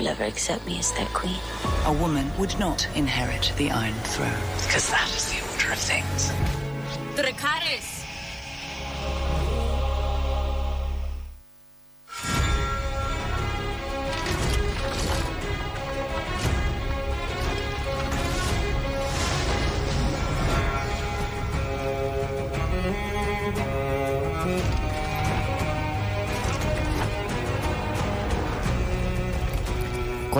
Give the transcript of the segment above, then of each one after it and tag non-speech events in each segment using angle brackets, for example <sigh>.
will ever accept me as their queen. A woman would not inherit the Iron Throne, because that is the order of things. Dracarys!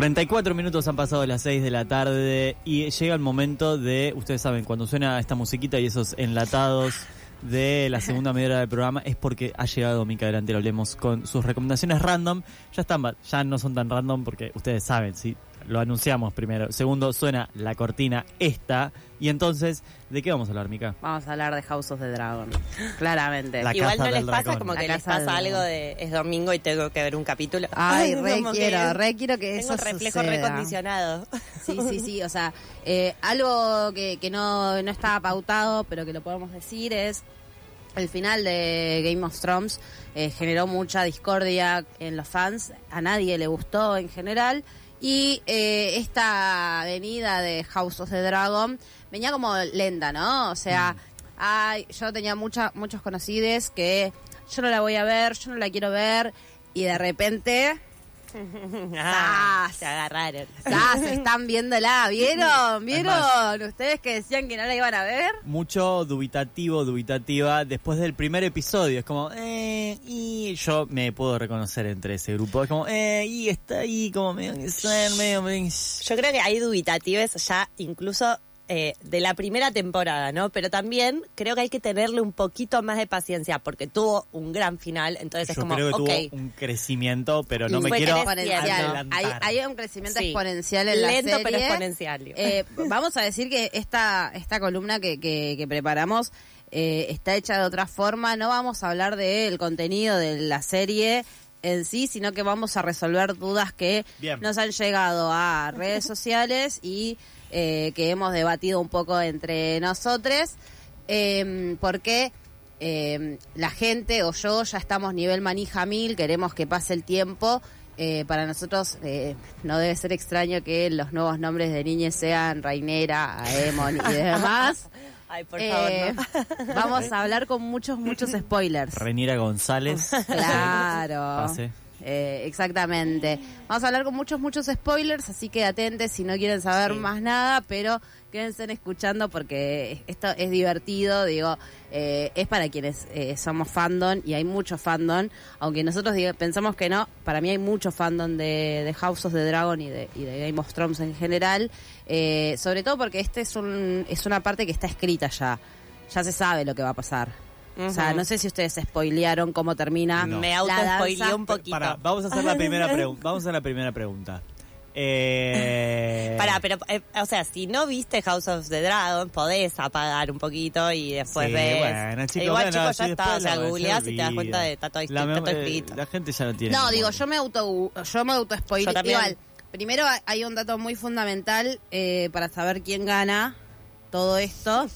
44 minutos han pasado las 6 de la tarde y llega el momento de, ustedes saben, cuando suena esta musiquita y esos enlatados de la segunda media del programa es porque ha llegado Mica Delantero Hablemos con sus recomendaciones random. Ya están, ya no son tan random porque ustedes saben, sí, lo anunciamos primero. Segundo, suena la cortina esta. Y entonces, ¿de qué vamos a hablar, Mica? Vamos a hablar de House of the Dragon. Claramente. La Igual casa no les pasa dragón. como que les pasa algo de es domingo y tengo que ver un capítulo. Ay, re quiero, re quiero que Tengo eso un reflejo suceda. recondicionado. Sí, sí, sí. O sea, eh, algo que, que no, no estaba pautado, pero que lo podemos decir es el final de Game of Thrones eh, generó mucha discordia en los fans. A nadie le gustó en general. Y eh, esta venida de House of the Dragon venía como lenta, ¿no? O sea, ay, yo tenía mucha, muchos conocidos que yo no la voy a ver, yo no la quiero ver. Y de repente <laughs> Ah, Ah, se agarraron. ya se están viéndola, ¿vieron? <laughs> ¿Vieron? Además- Ustedes que decían que no la iban a ver. Mucho dubitativo, dubitativa. Después del primer episodio, es como, eh, y yo me puedo reconocer entre ese grupo. Es como, eh, y está ahí, como medio que medio, medio- Yo creo que hay dubitatives ya incluso eh, de la primera temporada, ¿no? Pero también creo que hay que tenerle un poquito más de paciencia porque tuvo un gran final, entonces es como, creo que ok, tuvo un crecimiento, pero no me quiero adelantar. Hay, hay un crecimiento Sí. exponencial en la lento serie. pero exponencial. Eh, <laughs> vamos a decir que esta, esta columna que, que, que preparamos eh, está hecha de otra forma. No vamos a hablar del contenido de la serie en sí, sino que vamos a resolver dudas que Bien. nos han llegado a redes sociales y eh, que hemos debatido un poco entre nosotros. Eh, porque eh, la gente o yo ya estamos nivel manija mil, queremos que pase el tiempo. Eh, para nosotros eh, no debe ser extraño que los nuevos nombres de niñas sean Rainera, Aemon y demás. <laughs> Ay, por Eh, favor, no. <laughs> vamos a hablar con muchos, muchos <laughs> spoilers. Renira González. Claro. Pase. Eh, exactamente. Vamos a hablar con muchos, muchos spoilers, así que atentes si no quieren saber Sí. más nada, pero quédense escuchando porque esto es divertido, digo, eh, es para quienes eh, somos fandom y hay mucho fandom, aunque nosotros digo, pensamos que no, para mí hay mucho fandom de, de House of the Dragon y de, y de Game of Thrones en general, eh, sobre todo porque este es, un, es una parte que está escrita ya, ya se sabe lo que va a pasar. O sea, no sé si ustedes spoilearon cómo termina. No. Me la auto-spoileé danza. un poquito. Para, vamos a hacer la <laughs> primera pregunta. Vamos a hacer la primera pregunta. Eh, Pará, pero, eh, o sea, si no viste House of the Dragon, podés apagar un poquito y después sí, ves. bueno, chicos, Igual, bueno, chicos, ya después está, o sea, googleás y te das cuenta de está todo, La está todo eh, escrito. La gente ya no tiene. No, digo, yo me auto yo me auto. Igual, primero hay- hay un dato muy fundamental eh, para saber quién gana todo esto.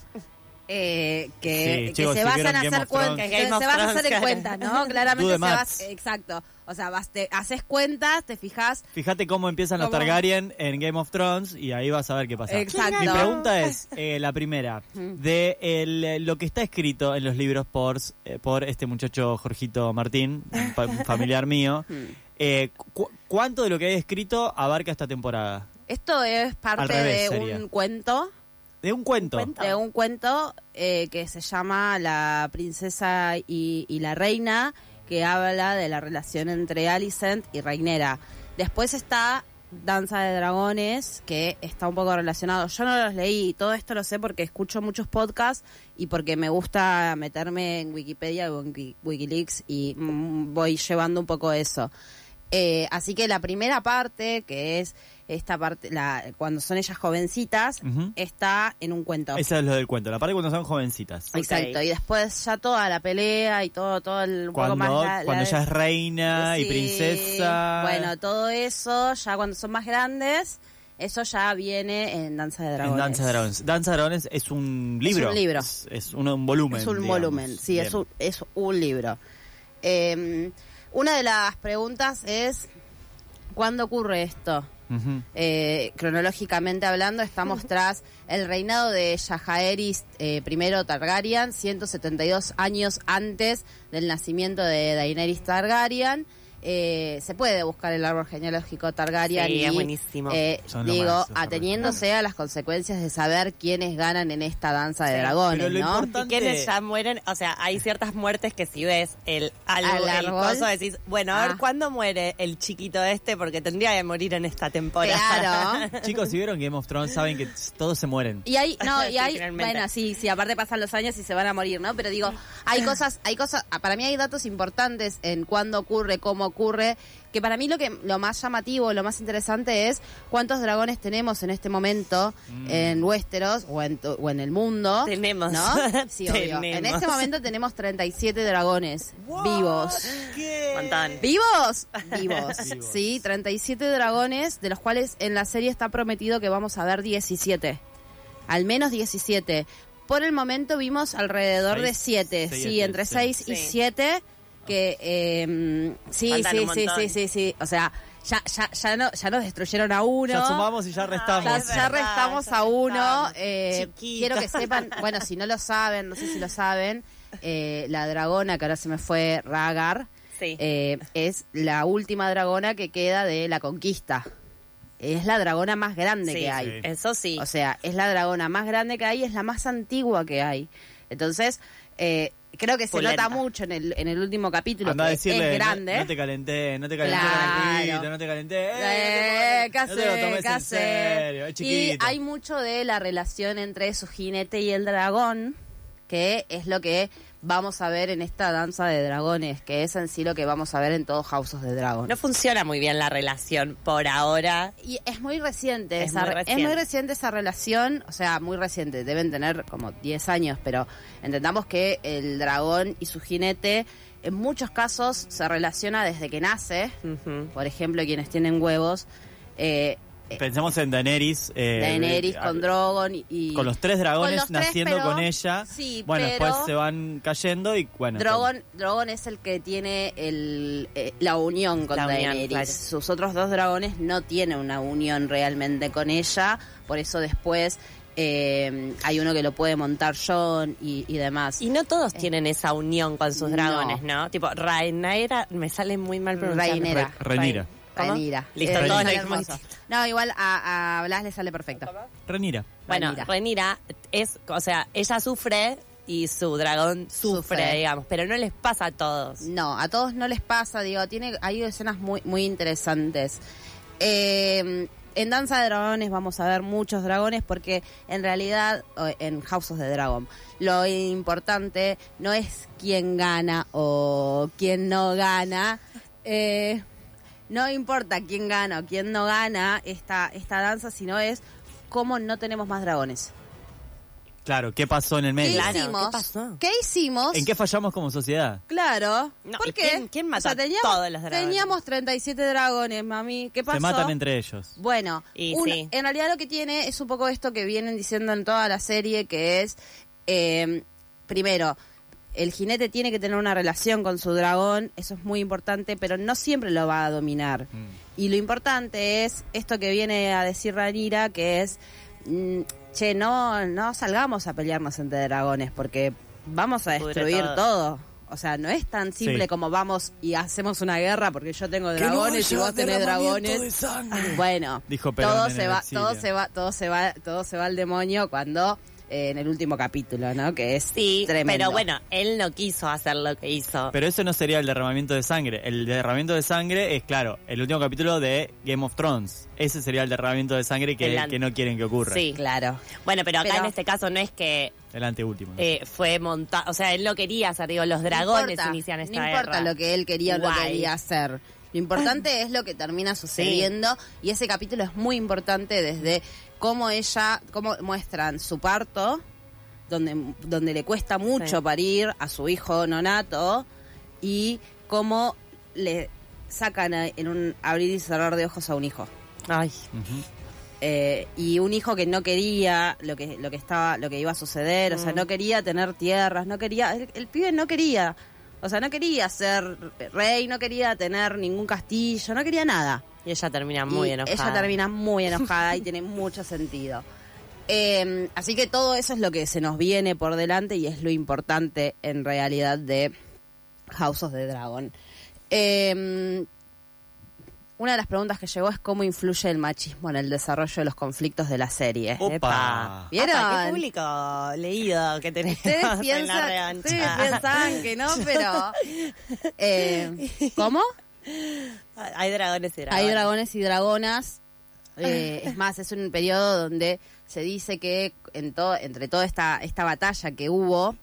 Eh, que, Sí, que chicos, se si basan a hacer cuentas, Que se a hacer en cuentas, ¿no? <laughs> Claramente se va, maths. exacto. O sea, vas, te, haces cuentas, te fijas. Fíjate cómo empiezan los. Targaryen en Game of Thrones y ahí vas a ver qué pasa. Exacto. Mi pregunta es, eh, la primera, de el, lo que está escrito en los libros por, eh, por este muchacho Jorgito Martín, un, fa- un familiar mío, <laughs> eh, cu- ¿cuánto de lo que hay escrito abarca esta temporada? Esto es parte revés de sería. un cuento De un cuento. ¿Cuento? de un cuento eh, que se llama La princesa y, y la reina, que habla de la relación entre Alicent y Reinera. Después está Danza de Dragones, que está un poco relacionado. Yo no los leí, y todo esto lo sé porque escucho muchos podcasts y porque me gusta meterme en Wikipedia o en Wiki- Wikileaks y mm, voy llevando un poco eso. Eh, así que la primera parte, que es esta parte, la, cuando son ellas jovencitas, está en un cuento. Eso es lo del cuento, la parte cuando son jovencitas. Exacto, y después ya toda la pelea y todo, todo el un poco Cuando, más la- la- cuando ella es reina y princesa. Bueno, todo eso, ya cuando son más grandes, eso ya viene en Danza de en Dragones. Danza de Dragones. Danza de Dragones es un libro. un libro. Es, es un, un volumen. Es un digamos. volumen, sí, es un, es un libro. Eh, una de las preguntas es, ¿Cuándo ocurre esto? Eh, cronológicamente hablando, estamos tras el reinado de Yajaeris eh, I Targaryen, 172 años antes del nacimiento de Daenerys Targaryen. Eh, se puede buscar el árbol genealógico Targaryen Sí, y, es buenísimo. eh, digo, más, ateniéndose a las consecuencias de saber quiénes ganan en esta danza de dragones, Pero lo ¿no? importante- Y quienes ya mueren, o sea, hay ciertas muertes que si ves el Al algo, el coso, decís, bueno, a ver Ah. cuándo muere el chiquito este, porque tendría que morir en esta temporada. Claro. <laughs> Chicos, si vieron Game of Thrones, saben que todos se mueren. Y hay, <laughs> no, y hay, bueno, sí, sí, aparte pasan los años y se van a morir, ¿no? Pero digo, hay cosas, hay cosas, ah, para mí hay datos importantes en cuándo ocurre, cómo ocurre, que para mí lo que lo más llamativo, lo más interesante es cuántos dragones tenemos en este momento Mm. en Westeros o en, o en el mundo. Tenemos. ¿No? <laughs> Sí, obvio. En este momento tenemos 37 dragones vivos. Montón. ¿Vivos? <laughs> Vivos. Vivos. Sí, 37 dragones, de los cuales en la serie está prometido que vamos a ver 17. Al menos 17. Por el momento vimos alrededor de Seis, 7. seis, Sí, siete, entre sí. 6 y Sí. 7. Que eh, sí, Faltan sí, sí, sí, sí, sí. O sea, ya, ya, ya, no, ya nos destruyeron a uno. Ya sumamos y ya restamos. Ya, restamos ya a uno. restamos. Eh, Chiquito. quiero que sepan, bueno, si no lo saben, no sé si lo saben, eh, la dragona, que ahora se me fue Ragar, Sí. eh, es la última dragona que queda de la conquista. Es la dragona más grande Sí, que hay. sí. Eso sí. O sea, es la dragona más grande que hay, es la más antigua que hay. Entonces, eh, creo que se Pulenta. nota mucho en el, en el último capítulo Anda a que decirle, es no- grande. No, te calenté, no te calenté Claro. tranquilo, no te calenté. Eh, Eh, ¿qué no te en serio, es Y hay mucho de la relación entre su jinete y el dragón, que es lo que vamos a ver en esta danza de dragones, que es en sí lo que vamos a ver en todos Houses de Dragon. No funciona muy bien la relación por ahora. Y es muy reciente, Es esa, muy re- reciente. es muy reciente esa relación, o sea, muy reciente, deben tener como 10 años, pero entendamos que el dragón y su jinete en muchos casos se relaciona desde que nace, por ejemplo, quienes tienen huevos, eh, Pensamos en Daenerys. eh, Daenerys eh, con Drogon y, Con los tres dragones Con los tres, naciendo pero- con ella. sí, bueno, pero- después se van cayendo y bueno. Drogon, Drogon es el que tiene el, eh, la unión con La unión, Daenerys. claro. Sus otros dos dragones no tienen una unión realmente con ella, por eso después eh, hay uno que lo puede montar John y, y demás. Y no todos tienen esa unión con sus No. dragones, ¿no? Tipo, Rhaenyra, me sale muy mal pronunciar. Rhaenyra. Re- Rhaenyra. Listo, Eh. No, igual a, a Blas le sale perfecto. Renira. Bueno. Rhaenyra es, o sea, ella sufre y su dragón sufre, Sufre. digamos, pero no les pasa a todos. No, a todos no les pasa, digo, tiene, hay escenas muy, muy interesantes. Eh, en Danza de Dragones vamos a ver muchos dragones porque en realidad, en House of the Dragon, lo importante no es quién gana o quién no gana. Eh, no importa quién gana o quién no gana esta, esta danza, sino es cómo no tenemos más dragones. Claro, ¿qué pasó en el ¿Qué medio? ¿qué hicimos? pasó? ¿Qué hicimos? ¿En qué fallamos como sociedad? Claro. No, ¿Por ¿y qué? quién- quién mató O sea, a teníamos, todos los dragones? Teníamos 37 dragones, mami. ¿Qué pasó? Se matan entre ellos. Bueno, Y un- sí. en realidad lo que tiene es un poco esto que vienen diciendo en toda la serie, que es, eh, primero, el jinete tiene que tener una relación con su dragón, eso es muy importante, pero no siempre lo va a dominar. Mm. Y lo importante es esto que viene a decir Ranira, que es, mm, che, no, no salgamos a pelearnos entre dragones, porque vamos a destruir todo. todo. O sea, no es tan simple Sí. como vamos y hacemos una guerra porque yo tengo dragones y vos tenés dragones. Bueno, Dijo todo se va, todo se va, todo se va, todo se va al demonio cuando en el último capítulo, ¿no? Que es Sí, tremendo. pero bueno, él no quiso hacer lo que hizo. Pero eso no sería el derramamiento de sangre. El derramamiento de sangre es, claro, el último capítulo de Game of Thrones. Ese sería el derramamiento de sangre que, El an- que no quieren que ocurra. Sí. claro. Bueno, pero acá Pero- en este caso no es que El anteúltimo. ¿no? eh, fue montado, o sea, él no quería hacer, digo, los dragones no importa, inician esta No importa guerra. lo que él quería o no Guay. quería hacer. Lo importante es lo que termina sucediendo y ese capítulo es muy importante desde cómo ella, cómo muestran su parto, donde, donde le cuesta mucho Sí. parir a su hijo nonato y cómo le sacan a- en un abrir y cerrar de ojos a un hijo. Ay. Eh, y un hijo que no quería lo que lo que estaba lo que iba a suceder o sea Mm. no quería tener tierras no quería el, el pibe no quería o sea no quería ser rey no quería tener ningún castillo no quería nada Y ella termina muy y enojada. Ella termina muy <laughs> enojada y tiene mucho sentido. Eh, así que todo eso es lo que se nos viene por delante y es lo importante en realidad de House of the Dragon. Eh, una de las preguntas que llegó es cómo influye el machismo en el desarrollo de los conflictos de la serie. Opa. Epa. ¿Vieron? Apa, qué público leído que tenemos Ustedes en la piensan, revancha. ustedes piensan que no, pero... eh, ¿Cómo? Hay dragones y dragones. Hay dragones y dragonas. Eh, <laughs> es más, es un periodo donde se dice que en todo, entre toda esta, esta batalla que hubo,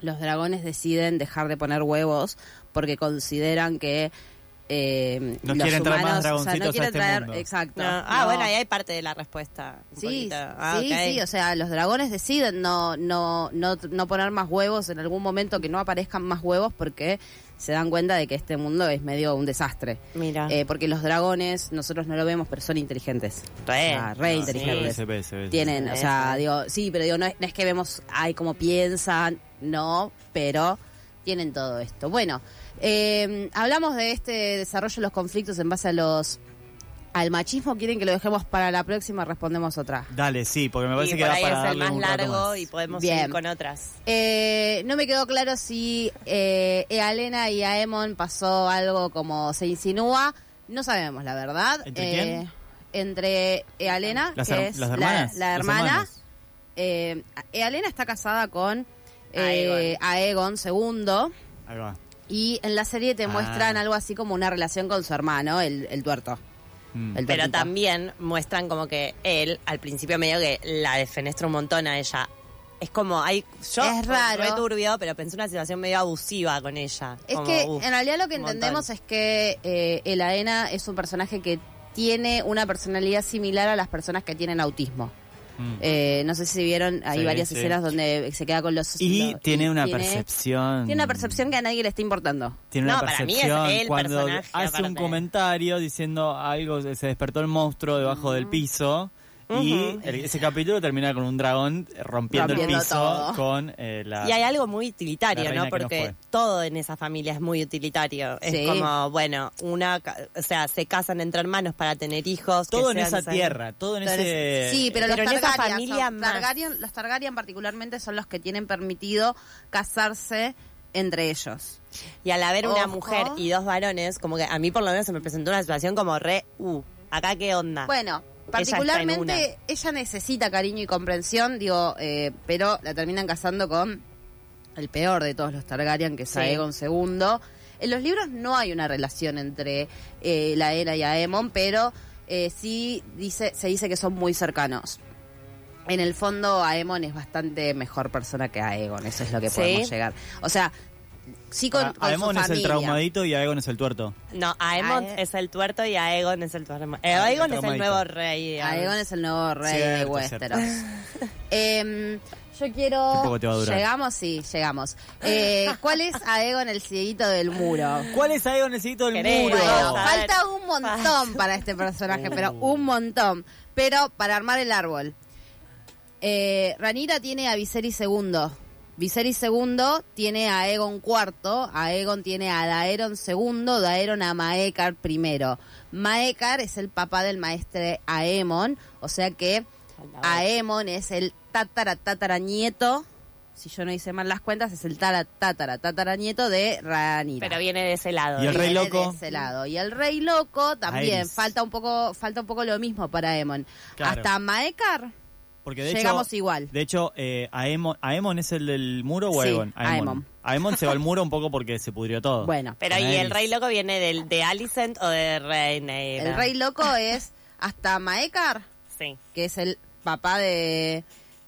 los dragones deciden dejar de poner huevos porque consideran que eh, No los quieren traer más o sea, no a este traer, mundo. exacto. No, Ah, no. bueno, ahí hay parte de la respuesta. Sí. Ah, sí, o sea, los dragones deciden no, no, no, no poner más huevos en algún momento que no aparezcan más huevos porque se dan cuenta de que este mundo es medio un desastre. Mira. Eh, porque los dragones, nosotros no lo vemos, pero son inteligentes. Re. Re No, inteligentes. Se ve, se ve. Tienen, o sea, sí. digo, sí, pero digo, no es, no es que vemos, ay, cómo piensan, no, pero tienen todo esto. Bueno, eh, hablamos de este desarrollo de los conflictos en base a los al machismo. ¿Quieren que lo dejemos para la próxima? Respondemos otra. Dale, sí, porque me Y parece que por ahí para es el más largo más. y podemos Bien. ir con otras. Eh, no me quedó claro si eh, Ealena y Aemon pasó algo como se insinúa. No sabemos, la verdad. ¿Entre Eh, quién? Entre Ealena, Las que es las la- hermanas, la, los hermana. Eh, Ealena está casada con eh, Aegon II. Ahí va. Y en la serie te Ah. muestran algo así como una relación con su hermano, el, el tuerto. Mm. El Pero también muestran como que él, al principio medio que la defenestra un montón a ella. Es como, hay, yo, Es raro. re turbio, pero pensé una situación medio abusiva con ella. Es Como, que uf, en realidad lo que montón. entendemos es que eh, el Aena es un personaje que tiene una personalidad similar a las personas que tienen autismo. Mm. Eh, no sé si vieron, hay Sí, varias sí. escenas donde se queda con los... y los- tiene una tiene- percepción. Tiene una percepción que a nadie le está importando. Tiene una No, para mí es percepción el cuando personaje, hace un comentario diciendo algo, se despertó el monstruo debajo del piso. Y el- ese capítulo termina con un dragón rompiendo, Rompiendo el piso todo. con eh, la... Y hay algo muy utilitario, ¿no? que no Porque todo en esa familia es muy utilitario. Sí. Es como, bueno, una, ca- o sea, se casan entre hermanos para tener hijos. que todo en sean esa tierra, todo en Entonces, ese... sí, pero, pero los Targaryen, familia son- más. Targaryen- los Targaryen particularmente son los que tienen permitido casarse entre ellos. Y al haber una mujer y dos varones, como que a mí por lo menos se me presentó una situación como re, uh, acá qué onda. Bueno, particularmente ella, necesita cariño y comprensión, digo, eh, pero la terminan casando con el peor de todos los Targaryen, que es Sí. Aegon II. En los libros no hay una relación entre eh, la Era y Aemon, pero eh, sí dice, se dice que son muy cercanos. En el fondo, Aemon es bastante mejor persona que Aegon, eso es lo que ¿Sí? podemos llegar. O sea, sí con, A- con su Aemon es el traumadito y Aegon es el tuerto. No, Aemon Ae- es el tuerto y Aegon es el tuerto. Eh, Ah, Aegon es el nuevo rey. Aegon es el nuevo rey de Cierto, Westeros. <laughs> Em, yo quiero. Qué poco te va a durar. Llegamos, sí, llegamos. Eh, ¿Cuál es Aegon el cieguito del muro? ¿Cuál es Aegon el cieguito del muro? Bueno, falta un montón para este personaje, pero Uh. un montón. Pero para armar el árbol. Eh, Ranira tiene a Viserys II. Viserys II tiene a Aegon IV, Aegon tiene a Daeron II, Daeron a Maekar I. Maekar es el papá del maestre Aemon, o sea que Aemon es el tatara tatara nieto, si yo no hice mal las cuentas, es el tatara tatara tatara nieto de Ranira. Pero viene de ese lado. Y el rey Viene loco. de ese lado. Y el rey loco también falta un poco falta un poco lo mismo para Aemon. Claro. Hasta Maekar Porque de llegamos hecho, igual. De hecho, eh, Aemon, ¿Aemon es el del muro o Sí, Aegon? Aemon. Aemon se va al muro un poco porque se pudrió todo. Bueno, Pero ¿y el rey loco viene del, de Alicent o de Rhaenyra? el rey loco es hasta Maekar, Sí. que es el papá de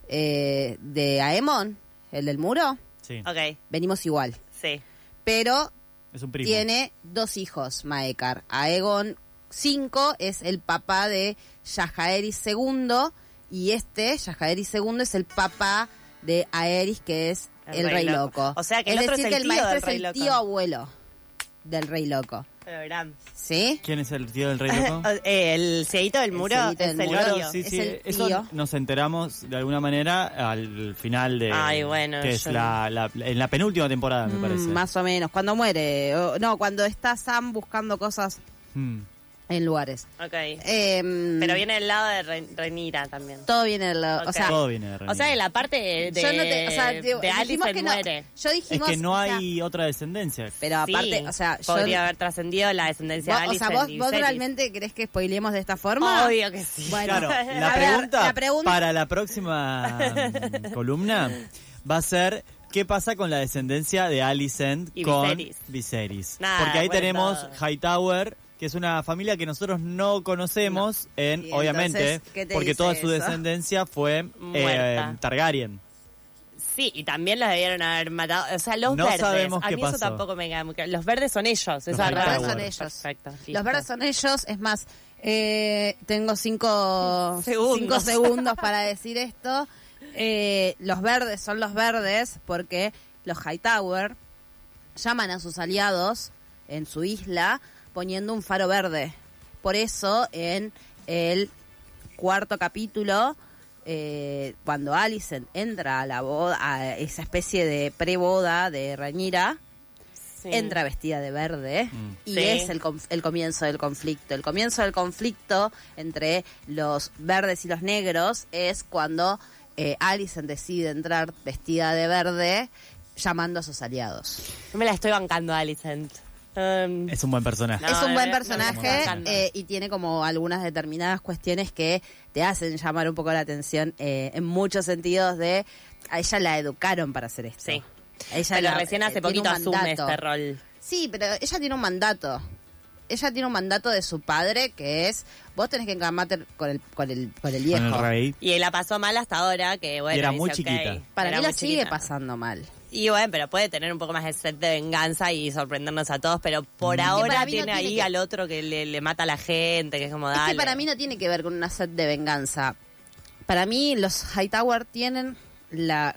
eh, de Aemon, el del muro. Sí, Ok, Venimos igual, sí. pero es un primo. tiene dos hijos, Maekar. Aegon V es el papá de Yajaeris II y este, Yajaeris II, es el papá de Aerys, que es el, rey, loco. O sea, que el es otro decir, es que el el tío maestro del es el loco. tío abuelo del rey loco. Pero verán. ¿Sí? ¿Quién es el tío del rey loco? <laughs> Eh, el cieguito del El muro es del el muro. tío. sí, es sí, el eso tío. nos enteramos de alguna manera al final de... Ay, bueno, Que es la, la- en la penúltima temporada, me Mm, parece. más o menos. Cuando muere. o- no, cuando está Sam buscando cosas Mm. En lugares. Ok. Em, Pero viene del lado de Re- Renira también. Todo viene del lado. Ok. O sea, Todo viene de O Rhaenyra. sea, en la parte de, yo no te- o sea, digo, de dijimos Alicent que no. muere. Yo Es dijimos. que no o sea, hay otra descendencia. pero aparte, Sí, o sea, yo. podría haber trascendido la descendencia vos- de o Alicent sea, vos, y vos Viserys. realmente querés que spoilemos de esta forma? Obvio que sí. Bueno, Claro, <laughs> la a ver, pregunta, la pregunta- para la próxima mm, columna va a ser ¿qué pasa con la descendencia de Alicent Y con Viserys. Viserys? Nada, Porque ahí bueno, tenemos todo. Hightower, que es una familia que nosotros no conocemos, en obviamente, entonces, ¿qué te porque toda su descendencia fue eh. Targaryen. Sí, y también los debieron haber matado. O sea, los No verdes. sabemos a qué mí eso pasó. tampoco me queda muy claro. Los verdes son ellos. Los es verdes son ellos. Perfecto. listo. Los verdes son ellos, es más, eh, tengo cinco <laughs> Segundos. cinco segundos para decir esto. Eh, los verdes son los verdes porque los Hightower llaman a sus aliados en su isla poniendo un faro verde. Por eso en el cuarto capítulo, eh, cuando Alicent entra a la boda, a esa especie de pre-boda de Rhaenyra, Sí. entra vestida de verde Mm. y Sí. es el, conf- el comienzo del conflicto. El comienzo del conflicto entre los verdes y los negros es cuando eh, Alicent decide entrar vestida de verde llamando a sus aliados. Yo me la estoy bancando a Alicent. Um, Es un buen personaje. No, es un buen personaje no, no, no. eh, y tiene como algunas determinadas cuestiones que te hacen llamar un poco la atención eh, en muchos sentidos de a ella la educaron para hacer esto. Sí. A ella pero la- recién eh, hace un poquito asume mandato. este rol. Sí, pero ella tiene un mandato. Ella tiene un mandato de su padre que es vos tenés que encamarte con el con el con el viejo. Con el rey. Y la pasó mal hasta ahora, que bueno. Y era muy chiquita. Para era mí la sigue chiquita. pasando mal. Y bueno, pero puede tener un poco más de sed de venganza y sorprendernos a todos, pero por ahora no tiene tiene ahí que- al otro que le, le mata a la gente, que es como Es dale. que para mí no tiene que ver con una sed de venganza. Para mí los Hightower tienen la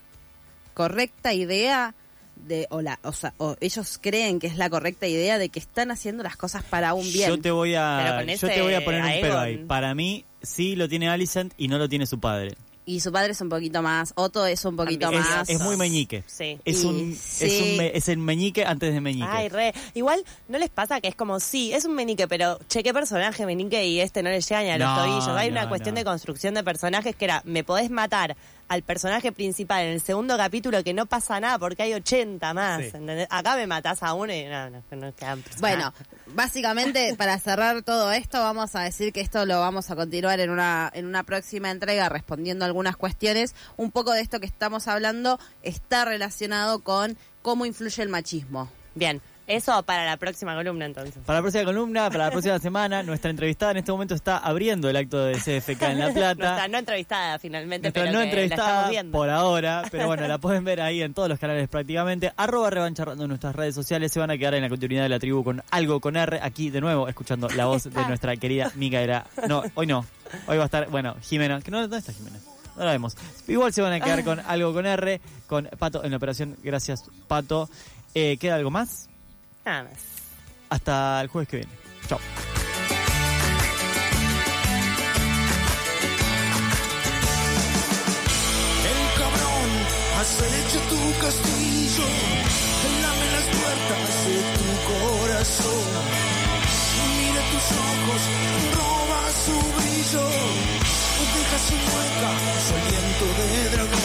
correcta idea de o la o sea, o ellos creen que es la correcta idea de que están haciendo las cosas para un bien. Yo te voy a yo te voy a poner un pero ahí. Para mí sí lo tiene Alicent y no lo tiene su padre. Y su padre es un poquito más, Otto es un poquito Ambicioso. más. Es, es muy meñique. Sí. Es Y un, sí. es un me- es el meñique antes de meñique. Ay, re. Igual, ¿no les pasa que es como, sí, es un menique, pero che, qué personaje menique y este no le llega ni a los No, tobillos? Hay no, una cuestión no. de construcción de personajes que era, me podés matar al personaje principal en el segundo capítulo que no pasa nada porque hay 80 más. Acá me matás a uno y no, no, no quedan Bueno, básicamente para cerrar todo esto vamos a decir que esto lo vamos a continuar en una en una próxima entrega respondiendo algunas cuestiones. Un poco de esto que estamos hablando está relacionado con cómo influye el machismo. Bien, eso para la próxima columna entonces. Para la próxima columna, para la próxima semana, nuestra entrevistada en este momento está abriendo el acto de CFK en La Plata. Nuestra no entrevistada finalmente, Nuestra pero no que la entrevistada estamos viendo. por ahora, pero bueno, la pueden ver ahí en todos los canales prácticamente. Arroba revancharrando en nuestras redes sociales. Se van a quedar en la continuidad de la tribu con algo con R. Aquí de nuevo, escuchando la voz de nuestra querida Micaela. No, hoy no. Hoy va a estar, bueno, Jimena. Que no, ¿Dónde está Jimena? No la vemos. Igual se van a quedar con algo con R, con Pato en la operación. Gracias, Pato. Eh, ¿Queda algo más? Nada más. Hasta el jueves que viene. Chao. El cabrón has hecho tu castillo, lame las puertas de tu corazón. Mira tus ojos, roba su brillo, deja su mueca, su aliento de dragón.